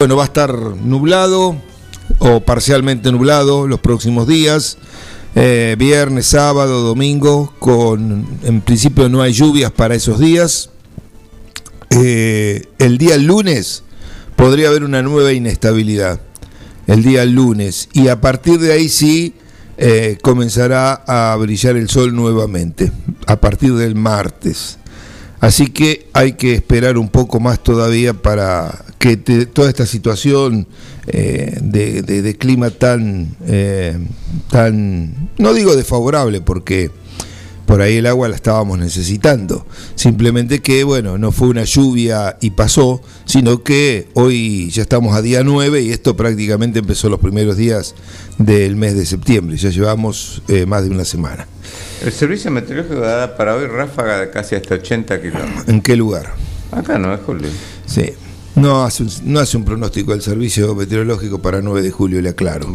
Bueno, va a estar nublado o parcialmente nublado los próximos días, eh, viernes, sábado, domingo, con en principio no hay lluvias para esos días. Eh, el día lunes podría haber una nueva inestabilidad, el día lunes, y a partir de ahí sí eh, comenzará a brillar el sol nuevamente, a partir del martes. Así que hay que esperar un poco más todavía para que te- toda esta situación eh, de, de- de clima tan, eh, tan, no digo desfavorable, porque por ahí el agua la estábamos necesitando. Simplemente que, bueno, no fue una lluvia y pasó, sino que hoy ya estamos a día 9 y esto prácticamente empezó los primeros días del mes de septiembre. Ya llevamos eh, más de una semana. El servicio meteorológico da para hoy ráfaga de casi hasta 80 kilómetros. ¿En qué lugar? Acá no es Julio. Sí. No hace, un, no hace un pronóstico el servicio meteorológico para 9 de julio, le aclaro.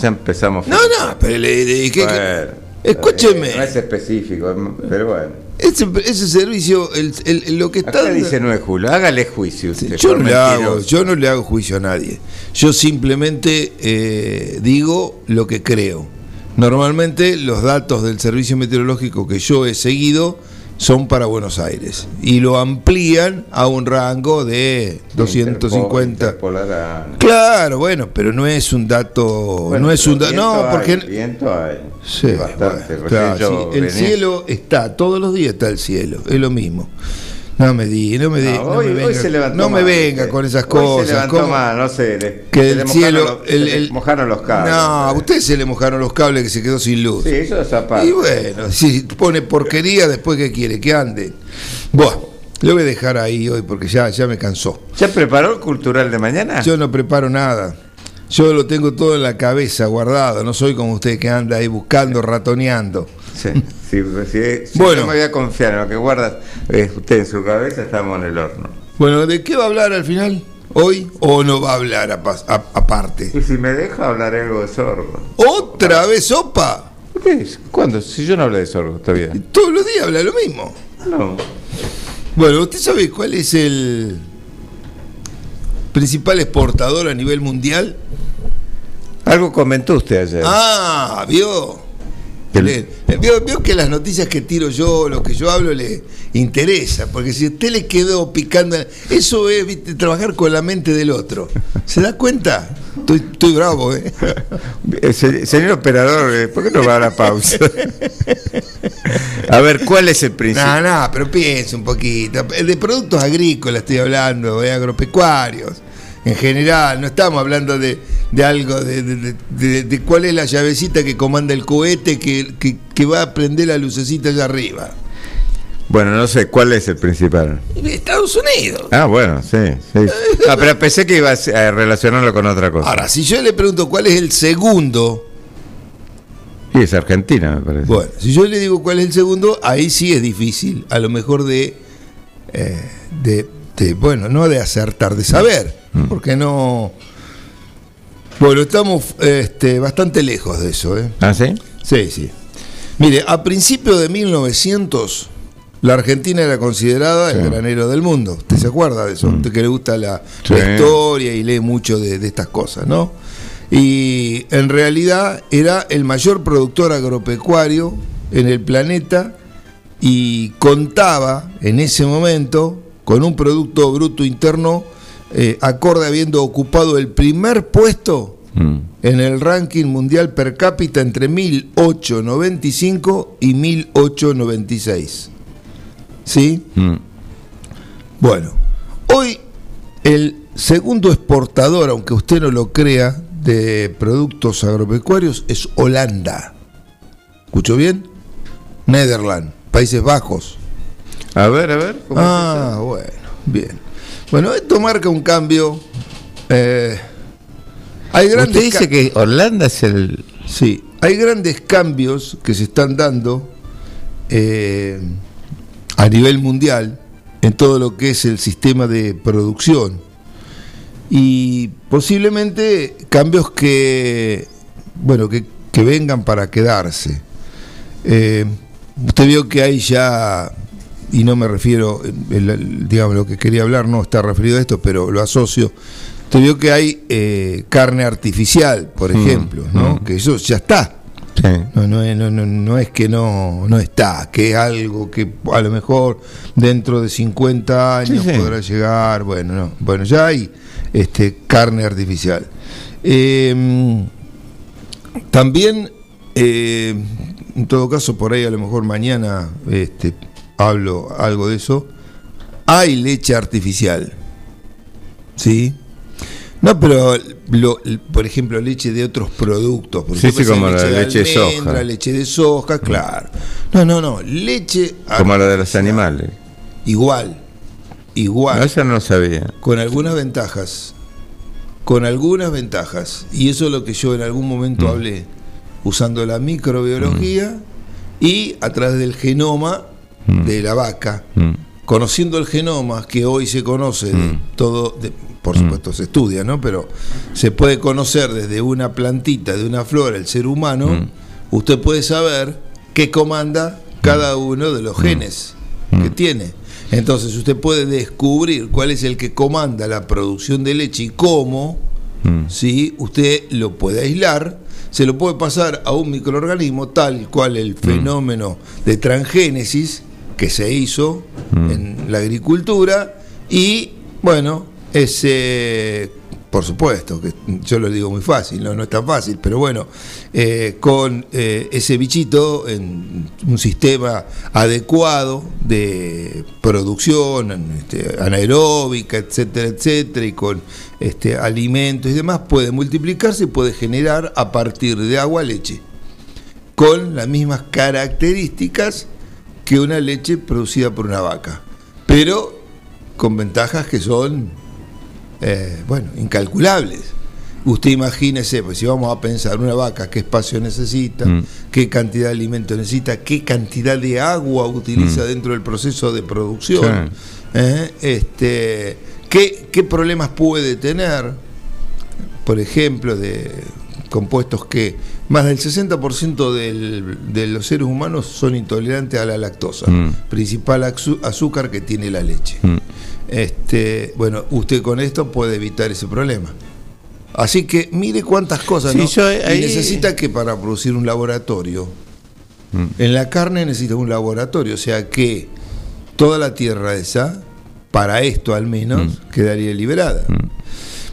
Ya empezamos. No, no, pero le, le- ¿qué- qué- Escúcheme. No es específico, pero bueno. ese, ese servicio, el, el- lo que está. Acá dice 9 de julio. Hágale juicio usted. yo, no le hago, yo no le hago juicio a nadie. Yo simplemente eh, digo lo que creo. Normalmente los datos del servicio meteorológico que yo he seguido son para Buenos Aires y lo amplían a un rango de 250. Interpol. Claro, bueno, pero no es un dato, Bueno, no es un dato, no, hay, porque Viento hay. Sí, bastante. bueno, claro, sí, el venía- cielo está, todos los días está el cielo, es lo mismo. No me di, no me di, No, no, hoy, me hoy venga, se levantó no me venga usted. con esas Hoy cosas. Se levantó mal, no sé. le- Que se el le cielo, los- el- el- mojaron los cables. No, a usted se le mojaron los cables que se quedó sin luz. Sí, eso es aparte. y bueno, si pone porquería, después que quiere que ande. Bueno, lo voy a dejar ahí hoy porque ya, ya me cansó. ¿Ya preparó el cultural de mañana? Yo no preparo nada. Yo lo tengo todo en la cabeza guardado. No soy como usted que anda ahí buscando, ratoneando. Sí, Bueno. no me voy a confiar en lo que guarda eh, usted en su cabeza, estamos en el horno. Bueno, ¿de qué va a hablar al final? ¿Hoy o no va a hablar aparte? Y si me deja, hablaré algo de sorgo. ¿Otra vez sopa? ¿Cuándo? Si yo no hablé de sorgo todavía. Todos los días habla lo mismo. No. Bueno, ¿usted sabe cuál es el principal exportador a nivel mundial? Algo comentó usted ayer. Ah, vio. Le- vio. vio que las noticias que tiro yo, lo que yo hablo, le interesa. Porque si a usted le quedó picando. Eso es ¿viste? trabajar con la mente del otro. ¿Se da cuenta? Estoy, estoy bravo, ¿eh? Eh, se- señor operador, eh, ¿por qué no va a la pausa? a ver, ¿cuál es el principio? No, no, pero piense un poquito. De productos agrícolas estoy hablando, de agropecuarios. En general, no estamos hablando de, de algo, de, de- de- cuál es la llavecita que comanda el cohete que, que- que va a prender la lucecita allá arriba. Bueno, no sé, ¿cuál es el principal? Estados Unidos. Ah, bueno, sí. sí. Ah, pero pensé que iba a relacionarlo con otra cosa. Ahora, si yo le pregunto cuál es el segundo, Y es Argentina, me parece. bueno, si yo le digo cuál es el segundo, ahí sí es difícil, a lo mejor de, eh, de, de, bueno, no de acertar, de saber, porque no... Bueno, estamos este, bastante lejos de eso, ¿eh? ¿Ah, sí? Sí, sí. Mire, a principios de 1900, la Argentina era considerada el granero del mundo. ¿Usted se acuerda de eso? Usted que le gusta la, Sí. la historia y lee mucho de, de estas cosas, ¿no? Y en realidad era el mayor productor agropecuario en el planeta y contaba en ese momento con un Producto Bruto Interno eh, acorde habiendo ocupado el primer puesto Mm. en el ranking mundial per cápita entre 1895 y 1896. ¿Sí? Mm. Bueno, hoy el segundo exportador, aunque usted no lo crea, de productos agropecuarios es Holanda. ¿Escuchó bien? Netherlands, Países Bajos. A ver, a ver. ¿cómo Ah, bueno, bien. Bueno, esto marca un cambio. eh, hay grandes Usted dice que Holanda es el. Sí, hay grandes cambios que se están dando eh, a nivel mundial en todo lo que es el sistema de producción y posiblemente cambios que, bueno, que, que vengan para quedarse. Eh, usted vio que hay ya, y no me refiero, el- el- digamos, lo que quería hablar no está referido a esto, pero lo asocio, Usted vio que hay eh, carne artificial, por Mm, ejemplo, ¿no? mm. Que eso ya está. Sí. No, no, es- no, no, no es que no, no está, que es algo que a lo mejor dentro de 50 años Sí, sí. podrá llegar. Bueno, no. Bueno, ya hay este, carne artificial. Eh, también, eh, en todo caso, por ahí a lo mejor mañana este, hablo algo de eso. Hay leche artificial. ¿Sí? No, pero, lo- por ejemplo, leche de otros productos. Por Sí, sí, como la leche de soja. almendra, leche de soja, claro. No, no, no. Leche Como la de los animales. Igual. Igual No, eso no lo sabía. con algunas ventajas. Con algunas ventajas. Y eso es lo que yo en algún momento Mm. hablé, usando la microbiología y a través del genoma Mm. de la vaca. Mm. Conociendo el genoma que hoy se conoce de Mm. todo, de- por supuesto se estudia, ¿no? Pero se puede conocer desde una plantita, de una flor, el ser humano, usted puede saber qué comanda cada uno de los genes que tiene. Entonces usted puede descubrir cuál es el que comanda la producción de leche y cómo, Mm. ¿sí? usted lo puede aislar, se lo puede pasar a un microorganismo tal cual el fenómeno de transgénesis que se hizo Mm. en la agricultura y bueno, ese por supuesto, que yo lo digo muy fácil, no, no es tan fácil, pero bueno, eh, con eh, ese bichito en un sistema adecuado de producción este, anaeróbica, etcétera, etcétera, y con este, alimentos y demás, puede multiplicarse y puede generar a partir de agua leche, con las mismas características que una leche producida por una vaca, pero con ventajas que son eh, bueno, incalculables. Usted imagínese, pues si vamos a pensar una vaca, qué espacio necesita, Mm. qué cantidad de alimento necesita, qué cantidad de agua utiliza Mm. dentro del proceso de producción, ¿eh? este, ¿qué, qué problemas puede tener, por ejemplo, de compuestos que más del 60% del- de los seres humanos son intolerantes a la lactosa, Mm. principal azúcar que tiene la leche. Mm. Este, bueno, usted con esto puede evitar ese problema. Así que mire cuántas cosas, Sí, ¿no? yo Y necesita que para producir un laboratorio, Mm. en la carne necesita un laboratorio, o sea que toda la tierra esa, para esto al menos, quedaría liberada.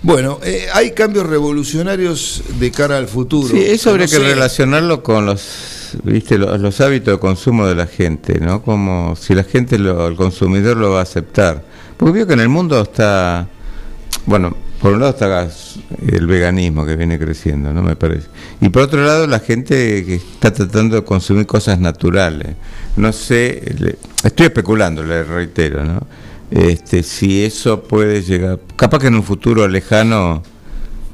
Bueno, eh, hay cambios revolucionarios de cara al futuro. Sí, eso habría No que sé, relacionarlo con los, viste, los, los hábitos de consumo de la gente, ¿no? Como si la gente, lo, el consumidor lo va a aceptar. Porque veo que en el mundo está, bueno, por un lado está el veganismo que viene creciendo, ¿no? Me parece. Y por otro lado la gente que está tratando de consumir cosas naturales. No sé, le- estoy especulando, le reitero, ¿no? Este, si eso puede llegar, capaz que en un futuro lejano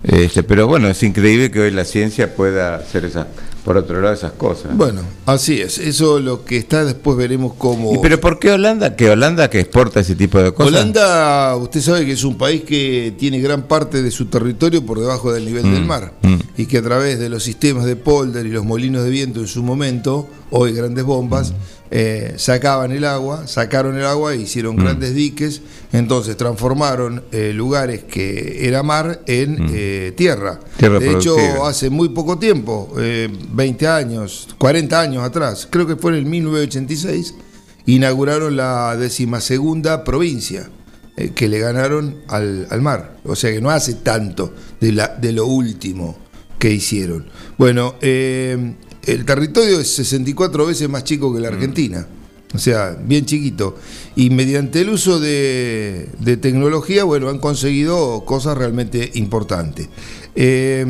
este, pero bueno, es increíble que hoy la ciencia pueda hacer esa, por otro lado esas cosas. Bueno, así es. Eso lo que está, después veremos cómo. ¿Y pero por qué Holanda? Que Holanda que exporta ese tipo de cosas. Holanda, usted sabe que es un país que tiene gran parte de su territorio por debajo del nivel Mm, del mar mm. y que a través de los sistemas de polder y los molinos de viento en su momento, hoy grandes bombas, Mm. Eh, sacaban el agua, sacaron el agua e hicieron Mm. grandes diques, entonces transformaron eh, lugares que era mar en eh, tierra. Mm. Tierra de hecho, hace muy poco tiempo, eh, 20 años, 40 años atrás, creo que fue en el 1986, inauguraron la decimasegunda provincia que le ganaron al, al mar. O sea que no hace tanto de, la, de lo último que hicieron. Bueno, eh, el territorio es 64 veces más chico que la Argentina. O sea, bien chiquito. Y mediante el uso de, de tecnología, bueno, han conseguido cosas realmente importantes. Eh,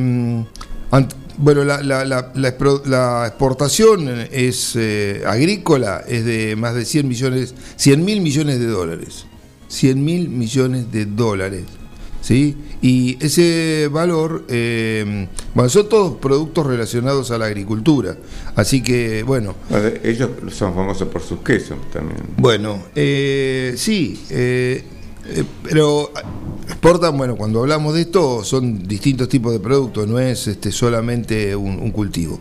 ant- bueno, la, la- la- la expro- la exportación es eh, agrícola es de más de 100 millones, 100 mil millones de dólares. 100 mil millones de dólares. ¿Sí? Y ese valor, eh, bueno, son todos productos relacionados a la agricultura. Así que, bueno, Ellos son famosos por sus quesos también. bueno, eh, sí, eh, eh, pero exportan, bueno, cuando hablamos de esto son distintos tipos de productos, no es este, solamente un, un cultivo.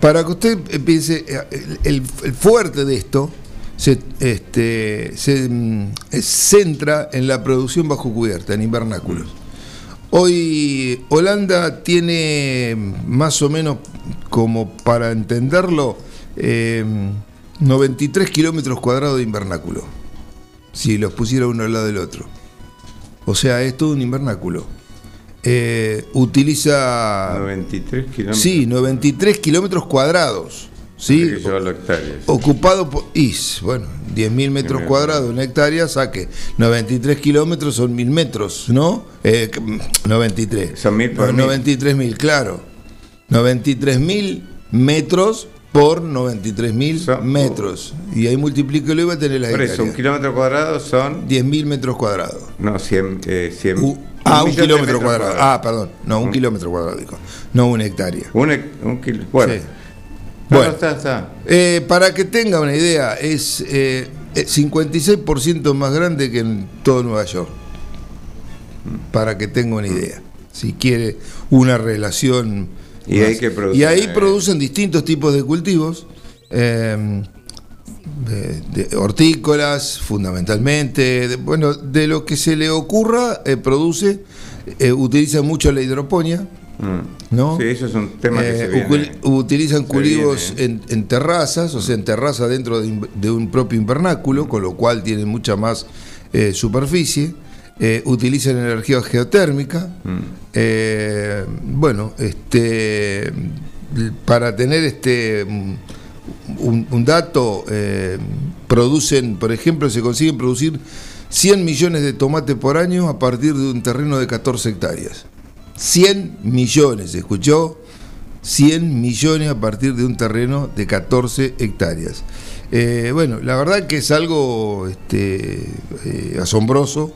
Para que usted piense, el, el fuerte de esto se, este, se mm, centra en la producción bajo cubierta, en invernáculos. Hoy Holanda tiene más o menos, como para entenderlo, 93 kilómetros cuadrados de invernáculo. Si los pusiera uno al lado del otro. O sea, es todo un invernáculo. Eh, utiliza. 93 kilómetros. Sí, 93 kilómetros cuadrados. ¿Sí? Ocupado por. IS, bueno, 10.000 metros cuadrados, una hectárea, saque. 93 kilómetros son 1.000 metros, ¿no? Eh, 93. Son 1.000 por 93.000, claro. 93.000 metros por 93.000 metros. Y ahí multiplico y va a tener la Por eso, un kilómetro cuadrado son... 10.000 metros cuadrados. No, 100... Eh, 100 uh, ah, un kilómetro cuadrado. Ah, perdón. No, un, kilómetro cuadrado, dijo. No una hectárea. Un, un kilómetro. Bueno. Bueno está, está. Eh, para que tenga una idea, es eh, 56% eh, más grande que en todo Nueva York. Para que tenga una idea. Si quiere una relación y, ahí producen distintos tipos de cultivos, eh, de, hortícolas fundamentalmente, bueno, de lo que se le ocurra, eh, produce, eh, utilizan mucho la hidroponía. Mm. ¿no? Sí, eso es un tema que se Utilizan cultivos en, terrazas, o sea, en terraza dentro de, un propio invernáculo, con lo cual tienen mucha más superficie. Eh, utilizan energía geotérmica. Mm. Eh, bueno, este, para tener este un, dato, eh, producen, por ejemplo, se consiguen producir 100 millones de tomates por año a partir de un terreno de 14 hectáreas. 100 millones, ¿escuchó? 100 millones a partir de un terreno de 14 hectáreas. bueno, la verdad que es algo este, asombroso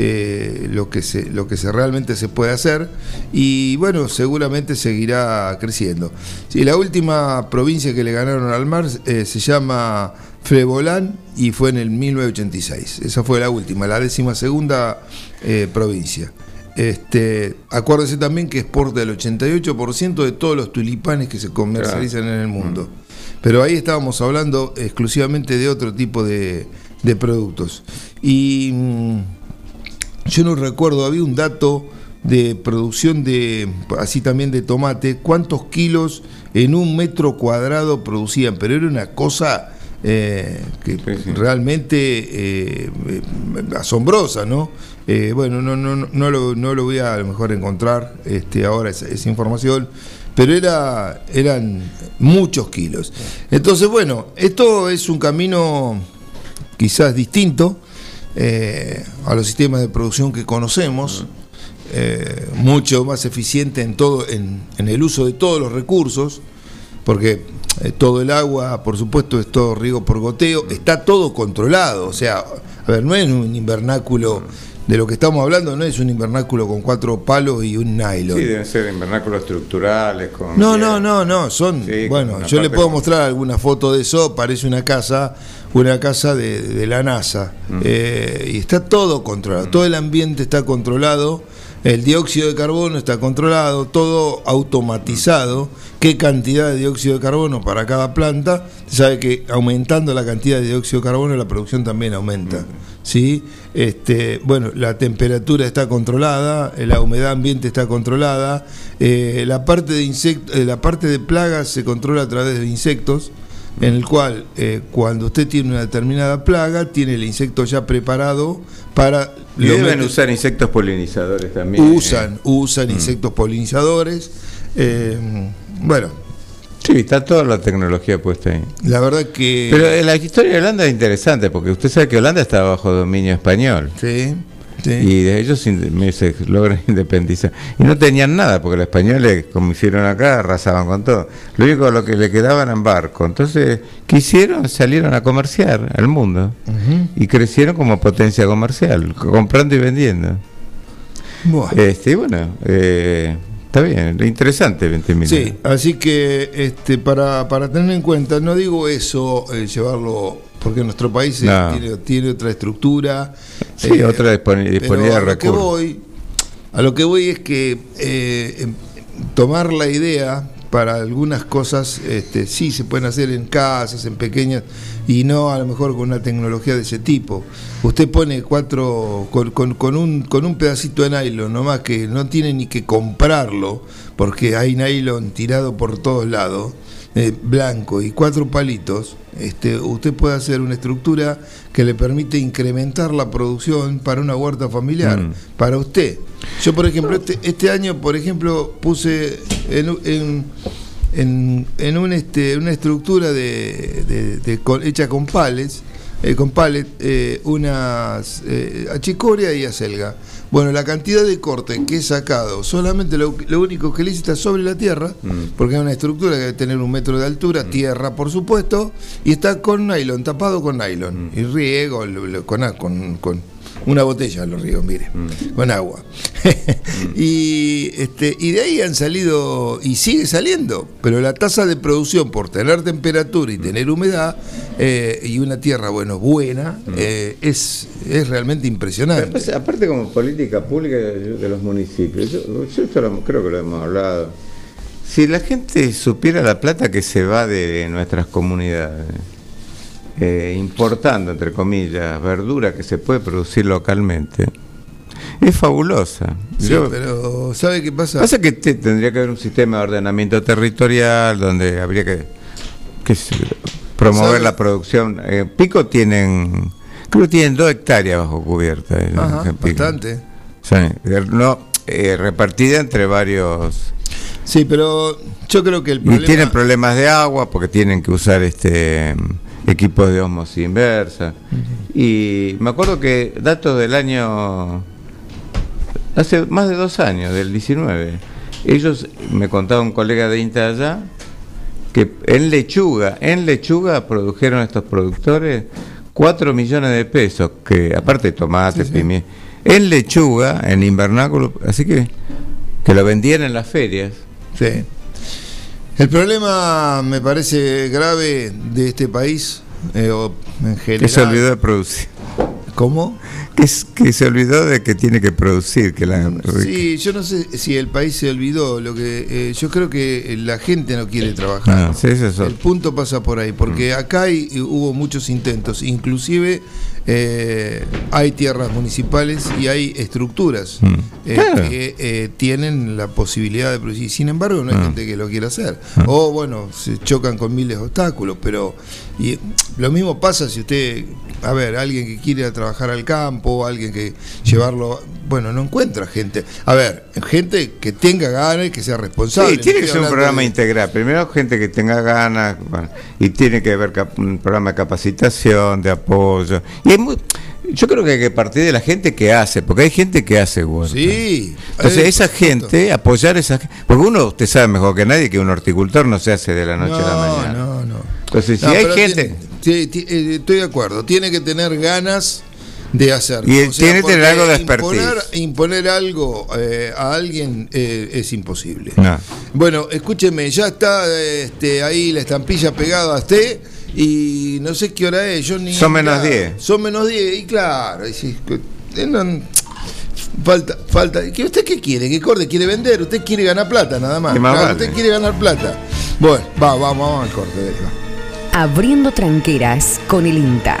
eh, lo, que se, lo que se realmente se puede hacer y bueno, seguramente seguirá creciendo. Sí, la última provincia que le ganaron al mar eh, se llama Frebolán y fue en el 1986. Esa fue la última, la décima segunda eh, provincia. Este, acuérdese también que exporta el 88% de todos los tulipanes que se comercializan en el mundo. Mm. Pero ahí estábamos hablando exclusivamente de otro tipo de, de productos. Y mm, yo no recuerdo, había un dato de producción de, así también de tomate, cuántos kilos en un metro cuadrado producían, pero era una cosa eh, que realmente eh, eh, asombrosa, ¿no? bueno, no, no, no, lo, no lo voy a, a lo mejor encontrar este, ahora esa, esa información, pero era, eran muchos kilos. Entonces, bueno, esto es un camino quizás distinto a los sistemas de producción que conocemos, mucho más eficiente en, todo, en, el uso de todos los recursos, porque eh, todo el agua, por supuesto, es todo riego por goteo, está todo controlado, o sea, a ver, no es un invernáculo de lo que estamos hablando no es un invernáculo con cuatro palos y un nylon. Sí, deben ser invernáculos estructurales. Con no, no, no, no, son. bueno, yo le puedo mostrar alguna foto de eso, parece una casa, una casa de, la NASA. Eh, y está todo controlado, todo el ambiente está controlado, el dióxido de carbono está controlado, todo automatizado. ¿Qué cantidad de dióxido de carbono para cada planta? Se sabe que aumentando la cantidad de dióxido de carbono, la producción también aumenta. ¿sí? Este, bueno, la temperatura está controlada, la humedad ambiente está controlada, eh, la, parte de eh, la parte de plagas se controla a través de insectos, en el cual eh, cuando usted tiene una determinada plaga, tiene el insecto ya preparado para... Y deben usar insectos polinizadores también. Usan, usan mm. insectos polinizadores. bueno, Sí, está toda la tecnología puesta ahí. La verdad que... Pero la historia de Holanda es interesante, porque usted sabe que Holanda está bajo dominio español. Sí. Sí. Y de ellos se logran independizar. Y no tenían nada, porque los españoles, como hicieron acá, arrasaban con todo. Lo único lo que le quedaban en barco. Entonces, ¿qué hicieron? Salieron a comerciar al mundo. Y crecieron como potencia comercial, comprando y vendiendo. Este, y bueno, eh, Está bien, interesante 20 Sí, así que este, para, para tener en cuenta, no digo eso, eh, llevarlo, porque nuestro país eh, tiene, otra estructura. Sí, eh, otra disponibilidad de recursos. Que voy, a lo que voy es que em, tomar la idea para algunas cosas, este, sí se pueden hacer en casas, en pequeñas y no a lo mejor con una tecnología de ese tipo. Usted pone cuatro con, con, un, con un pedacito de nylon, nomás que no tiene ni que comprarlo, porque hay nylon tirado por todos lados, eh, blanco y cuatro palitos, este, usted puede hacer una estructura que le permite incrementar la producción para una huerta familiar, mm. para usted. Yo, por ejemplo, este, este año, por ejemplo, puse en en, en un, este, una estructura de, hecha con pales, eh, con palet, eh, unas eh, achicoria y acelga. Bueno, la cantidad de corte que he sacado, solamente lo, único que le hice está sobre la tierra, mm. porque es una estructura que debe tener un metro de altura, mm. tierra por supuesto, y está con nylon, tapado con nylon, mm. y riego con, con una botella lo río, mire, mm. con agua. Mm. y, este, y de ahí han salido, y sigue saliendo, pero la tasa de producción por tener temperatura y mm. tener humedad eh, y una tierra, bueno, buena, eh, es, es realmente impresionante. Pues, aparte como política pública de los municipios, yo, esto creo que lo hemos hablado. Si la gente supiera la plata que se va de nuestras comunidades, eh, importando, entre comillas, verdura que se puede producir localmente, es fabulosa. pero ¿sabe qué pasa? Pasa que tendría que haber un sistema de ordenamiento territorial donde habría que, promover la producción. Eh, Pico tienen, creo que tienen dos hectáreas bajo cubierta. Eh, bastante. No, repartida entre varios... Sí, pero yo creo que el problema... Y tienen problemas de agua porque tienen que usar este equipos de osmosis inversa. Y me acuerdo que datos del año, hace más de dos años, del 19, ellos, me contaba un colega de INTA allá, que en lechuga, en lechuga produjeron estos productores 4 millones de pesos, que aparte de tomates, en lechuga, en invernáculo, así que que lo vendían en las ferias. Sí. El problema me parece grave de este país, eh, en general. Que se olvidó de producir. ¿Cómo? Que, que se olvidó de que tiene que producir. que la... Sí, yo no sé si el país se olvidó. Lo que eh, Yo creo que la gente no quiere trabajar. el punto pasa por ahí, porque mm. acá hubo muchos intentos, inclusive eh, hay tierras municipales y hay estructuras mm. eh, que eh, tienen la posibilidad de producir. Sin embargo, no hay mm. gente que lo quiera hacer. Mm. O bueno, se chocan con miles de obstáculos, pero y, lo mismo pasa si usted, a ver, alguien que quiere trabajar al campo, alguien que llevarlo, bueno, no encuentra gente. A ver, gente que tenga ganas y que sea responsable. Sí, tiene que ser un programa integral. Primero, gente que tenga ganas, y tiene que haber un programa de capacitación, de apoyo. Y yo creo que hay que partir de la gente que hace, porque hay gente que hace huerta. Sí. Entonces, esa gente, apoyar a esa gente. Porque uno, usted sabe mejor que nadie que un horticultor no se hace de la noche a la mañana. No, no. Entonces, si hay gente. sí, eh, estoy de acuerdo. Tiene que tener ganas de hacer. Y tiene que tener algo de expertise. Imponer, algo eh, a alguien eh, es imposible. Bueno, escúcheme, ya está este, ahí la estampilla pegada a usted y no sé qué hora es. Yo ni son menos 10. Son menos 10, y claro. falta, falta. ¿Qué, ¿Usted qué quiere? ¿Qué corte quiere vender? Usted quiere ganar plata, nada más. Usted quiere ganar plata. Bueno, va, vamos, vamos al corte. Abriendo tranqueras con el INTA.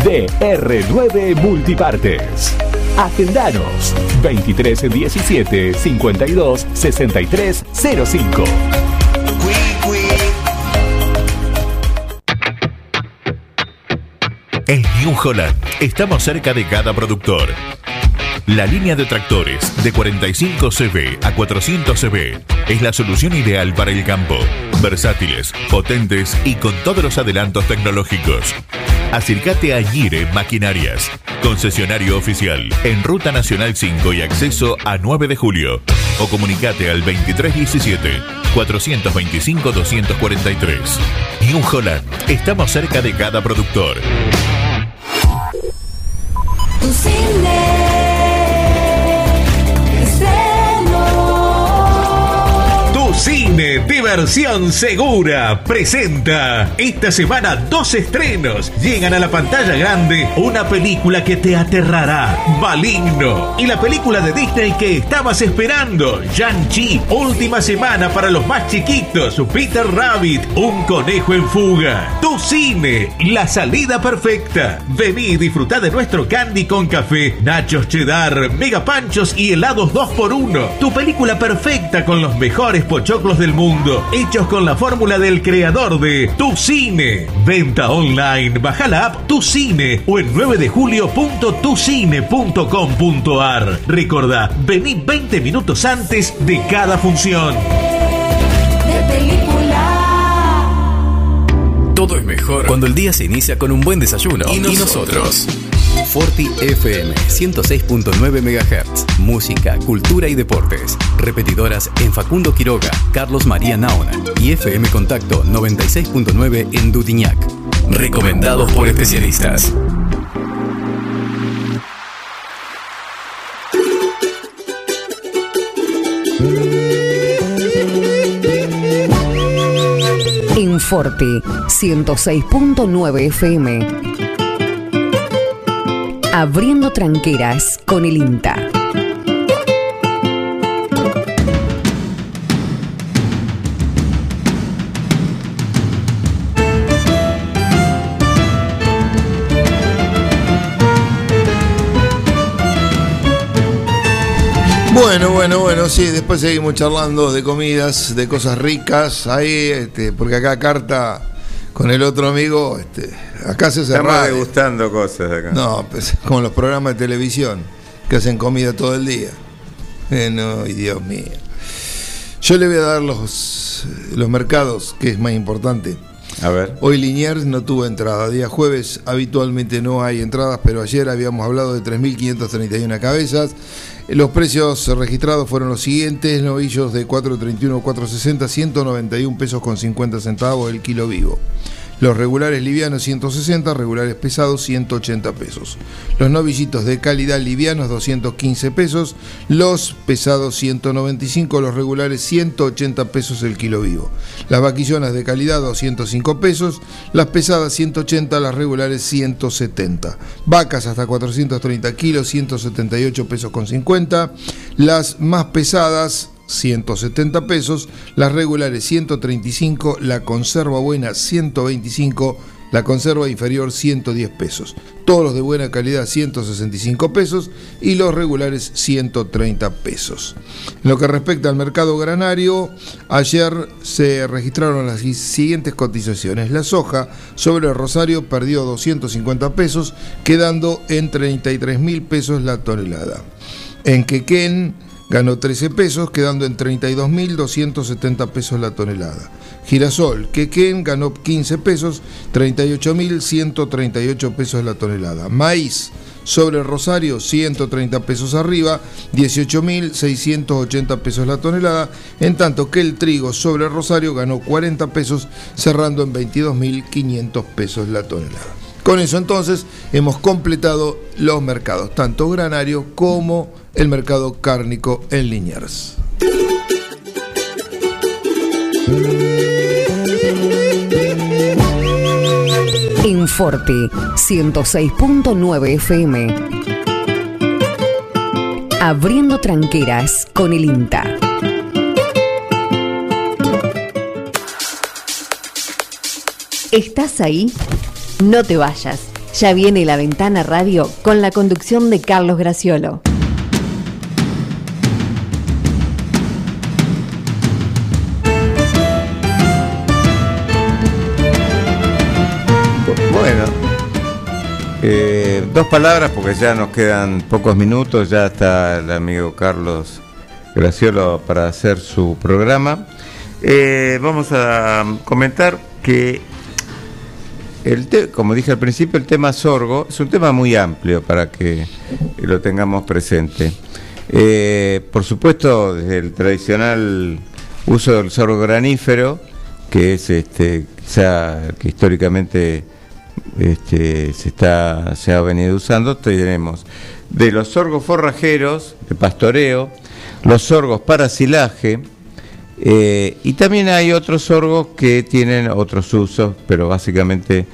DR9 Multipartes. Agendanos 23 17 52 63 05. En New Holland estamos cerca de cada productor. La línea de tractores de 45 cb a 400 cb es la solución ideal para el campo. Versátiles, potentes y con todos los adelantos tecnológicos acércate a Gire Maquinarias, concesionario oficial en Ruta Nacional 5 y acceso a 9 de julio. O comunicate al 2317 425 243. New Holland, estamos cerca de cada productor. Tu cine. Cine Diversión Segura presenta esta semana dos estrenos. Llegan a la pantalla grande una película que te aterrará, Maligno, y la película de Disney que estabas esperando, Shang-Chi, última semana para los más chiquitos, Peter Rabbit, un conejo en fuga. Tu cine, la salida perfecta. Vení y disfruta de nuestro candy con café, nachos cheddar, mega panchos y helados 2x1. Tu película perfecta con los mejores pochos choclos del mundo, hechos con la fórmula del creador de Tu Cine. Venta online, baja la app Tu Cine o en 9 de julio.tucine.com.ar. Recordá, vení 20 minutos antes de cada función. Todo es mejor cuando el día se inicia con un buen desayuno. Y nosotros. Forti FM 106.9 MHz. Música, cultura y deportes. Repetidoras en Facundo Quiroga, Carlos María Naona y FM Contacto 96.9 en Dudiñac. Recomendados por especialistas. En Forti 106.9 FM Abriendo tranqueras con el INTA. Bueno, bueno, bueno, sí, después seguimos charlando de comidas, de cosas ricas, ahí, este, porque acá carta con el otro amigo, este, acá se cerró. Estamos degustando cosas acá. No, pues, como los programas de televisión que hacen comida todo el día. Eh, no, Dios mío. Yo le voy a dar los, los mercados, que es más importante. A ver. Hoy Liniers no tuvo entrada. Día jueves habitualmente no hay entradas, pero ayer habíamos hablado de 3.531 cabezas. Los precios registrados fueron los siguientes: novillos de 4.31 4.60, 191 pesos con 50 centavos el kilo vivo. Los regulares livianos 160, regulares pesados 180 pesos. Los novillitos de calidad livianos 215 pesos, los pesados 195, los regulares 180 pesos el kilo vivo. Las vaquillonas de calidad 205 pesos, las pesadas 180, las regulares 170. Vacas hasta 430 kilos 178 pesos con 50, las más pesadas 170 pesos, las regulares 135, la conserva buena 125, la conserva inferior 110 pesos. Todos los de buena calidad 165 pesos y los regulares 130 pesos. En lo que respecta al mercado granario, ayer se registraron las siguientes cotizaciones. La soja sobre el Rosario perdió 250 pesos, quedando en 33 mil pesos la tonelada. En Quequén ganó 13 pesos, quedando en 32.270 pesos la tonelada. Girasol, Quequén ganó 15 pesos, 38.138 pesos la tonelada. Maíz, sobre Rosario, 130 pesos arriba, 18.680 pesos la tonelada, en tanto que el trigo sobre Rosario ganó 40 pesos, cerrando en 22.500 pesos la tonelada. Con eso entonces hemos completado los mercados, tanto granario como el mercado cárnico en Liniers. Inforte 106.9 FM. Abriendo tranqueras con el INTA. ¿Estás ahí? No te vayas. Ya viene la ventana radio con la conducción de Carlos Graciolo. Bueno, eh, dos palabras porque ya nos quedan pocos minutos, ya está el amigo Carlos Graciolo para hacer su programa. Eh, vamos a comentar que el como dije al principio, el tema sorgo es un tema muy amplio para que lo tengamos presente. Eh, por supuesto, desde el tradicional uso del sorgo granífero, que es este, quizá que históricamente este, se, está, se ha venido usando, tenemos de los sorgos forrajeros, de pastoreo, los sorgos para silaje, eh, y también hay otros sorgos que tienen otros usos, pero básicamente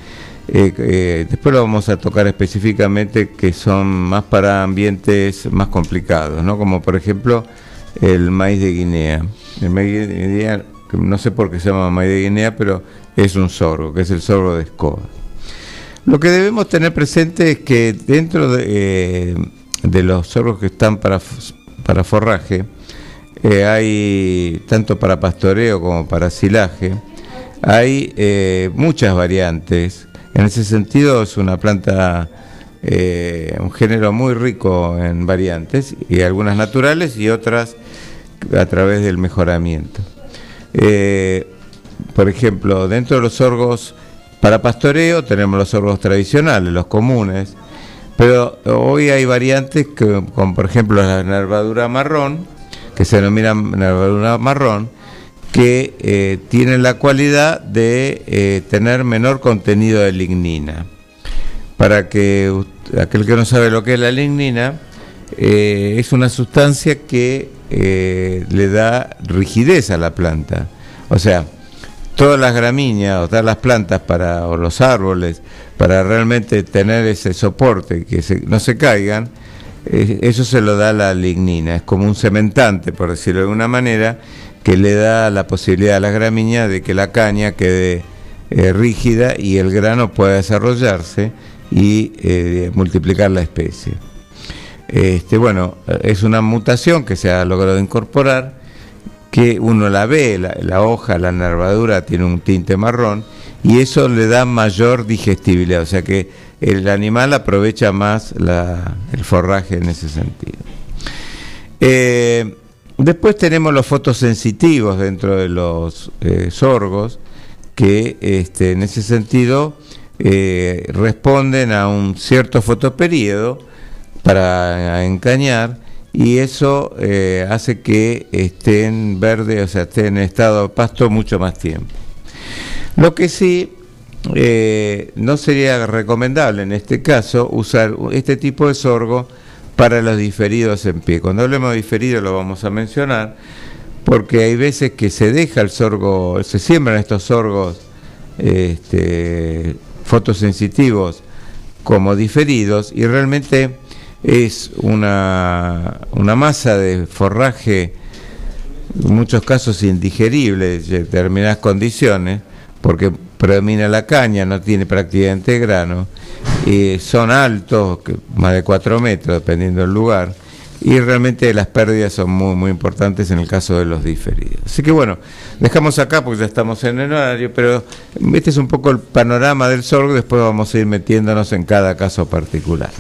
eh, eh, después lo vamos a tocar específicamente que son más para ambientes más complicados, ¿no? Como por ejemplo el maíz de Guinea. El maíz de Guinea, no sé por qué se llama maíz de Guinea, pero es un sorgo, que es el sorgo de escoba. Lo que debemos tener presente es que dentro de, de los sorgos que están para, para forraje, eh, hay tanto para pastoreo como para silaje, hay eh, muchas variantes. En ese sentido es una planta, eh, un género muy rico en variantes, y algunas naturales y otras a través del mejoramiento. Por ejemplo, dentro de los sorgos para pastoreo tenemos los sorgos tradicionales, los comunes, pero hoy hay variantes que, como por ejemplo la nervadura marrón, que se denomina nervadura marrón, que eh, tienen la cualidad de eh, tener menor contenido de lignina. Para que aquel que no sabe lo que es la lignina, eh, es una sustancia que eh, le da rigidez a la planta. O sea, todas las gramíneas o todas las plantas para, o los árboles, para realmente tener ese soporte, que no se caigan, eso se lo da la lignina. Es como un cementante, por decirlo de alguna manera, que le da la posibilidad a las gramíneas de que la caña quede eh, rígida y el grano pueda desarrollarse y eh, multiplicar la especie. Este, bueno, es una mutación que se ha logrado incorporar, que uno la ve, la, la hoja, la nervadura tiene un tinte marrón y eso le da mayor digestibilidad, o sea que el animal aprovecha más el forraje en ese sentido. Eh, después tenemos los fotosensitivos dentro de los eh, sorgos, que este, en ese sentido eh, responden a un cierto fotoperíodo para encañar y eso hace que estén verde, o sea, estén en estado de pasto mucho más tiempo. Lo que sí eh, no sería recomendable en este caso usar este tipo de sorgo para los diferidos en pie. Cuando hablemos de diferido lo vamos a mencionar, porque hay veces que se deja el sorgo, se siembran estos sorgos este, fotosensitivos como diferidos y realmente es una, una masa de forraje, en muchos casos indigerible en determinadas condiciones, porque predomina la caña, no tiene prácticamente grano, y son altos, más de 4 metros dependiendo del lugar, y realmente las pérdidas son muy, muy importantes en el caso de los diferidos. Así que bueno, dejamos acá porque ya estamos en el horario, pero este es un poco el panorama del sorgo, después vamos a ir metiéndonos en cada caso particular.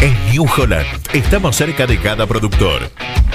En New Holland estamos cerca de cada productor.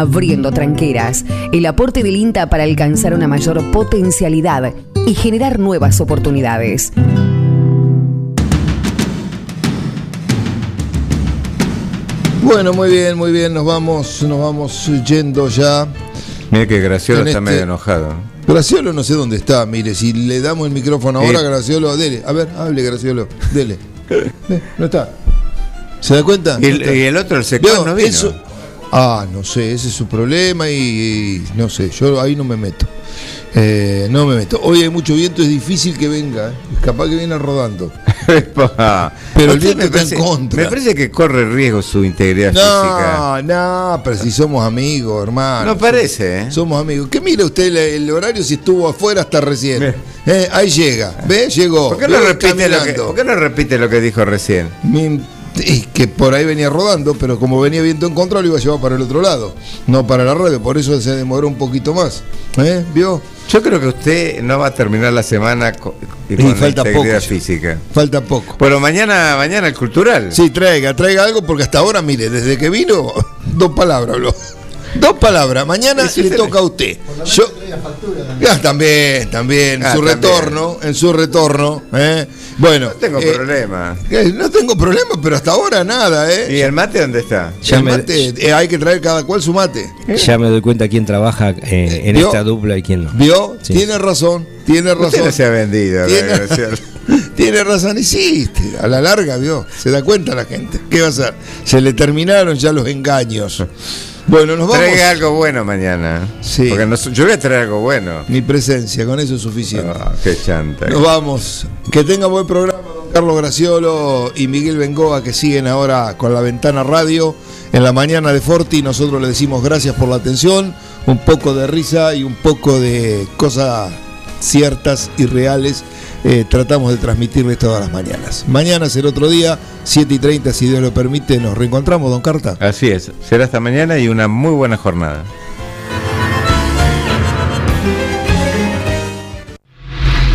Abriendo tranqueras, el aporte del INTA para alcanzar una mayor potencialidad y generar nuevas oportunidades. Bueno, muy bien, muy bien, nos vamos, nos vamos yendo ya. Mira que Graciolo En está este- medio enojado. ¿no? Graciolo no sé dónde está, mire, si le damos el micrófono ahora, Eh. Graciolo, dele. A ver, hable Graciolo, dele. Ve, no está. ¿Se da cuenta? Y el, y el otro, el Veo, no vino. eso- Ah, no sé, ese es su problema y, y no sé, yo ahí no me meto. Eh, no me meto. Hoy hay mucho viento, es difícil que venga. ¿eh? Capaz que viene rodando. Pero el viento está en contra. Me parece que corre riesgo su integridad física. No, no, pero si somos amigos, hermano. No parece, ¿eh? Somos amigos. ¿Qué mira usted el, el horario si estuvo afuera hasta recién? Eh, ahí llega. ¿Ve? Llegó. ¿Por qué, no repite lo que, caminando. por qué no repite lo que dijo recién? Mi- y que por ahí venía rodando, pero como venía viento en contra, lo iba a llevar para el otro lado, no para la radio, por eso se demoró un poquito más. ¿Eh? ¿Vio? Yo creo que usted no va a terminar la semana co- Y con, falta integridad poco física. Falta poco. Pero mañana, mañana el cultural. Sí, traiga, traiga algo, porque hasta ahora, mire, desde que vino, dos palabras habló. Dos palabras. Mañana ¿Y si le toca a usted. Yo, Ah, también, también, en Ah, su también. retorno, en su retorno. ¿eh? Bueno, No tengo eh, problema. eh, no tengo problema, pero hasta ahora nada, ¿eh? ¿Y el mate dónde está? Ya El me- mate, eh, hay que traer cada cual su mate. Ya me doy cuenta quién trabaja eh, en ¿Vio? esta dupla y quién no. ¿Vio? Sí. Tiene razón, tiene Usted razón. no se ha vendido. Tiene, razón, y sí, a la larga, vio, se da cuenta la gente. ¿Qué va a hacer? Se le terminaron ya los engaños. Bueno, nos vamos. Traiga algo bueno mañana. Sí. Porque no- yo voy a traer algo bueno. Mi presencia, con eso es suficiente. Ah, qué chanta. Nos vamos. Que tenga buen programa, don Carlos Graciolo y Miguel Bengoa, que siguen ahora con la ventana radio en la mañana de Forti. Nosotros le decimos gracias por la atención, un poco de risa y un poco de cosas ciertas y reales. Eh, tratamos de transmitirles todas las mañanas. Mañana será otro día, 7 y 30, si Dios lo permite, nos reencontramos, don Carta. Así es. Será esta mañana y una muy buena jornada.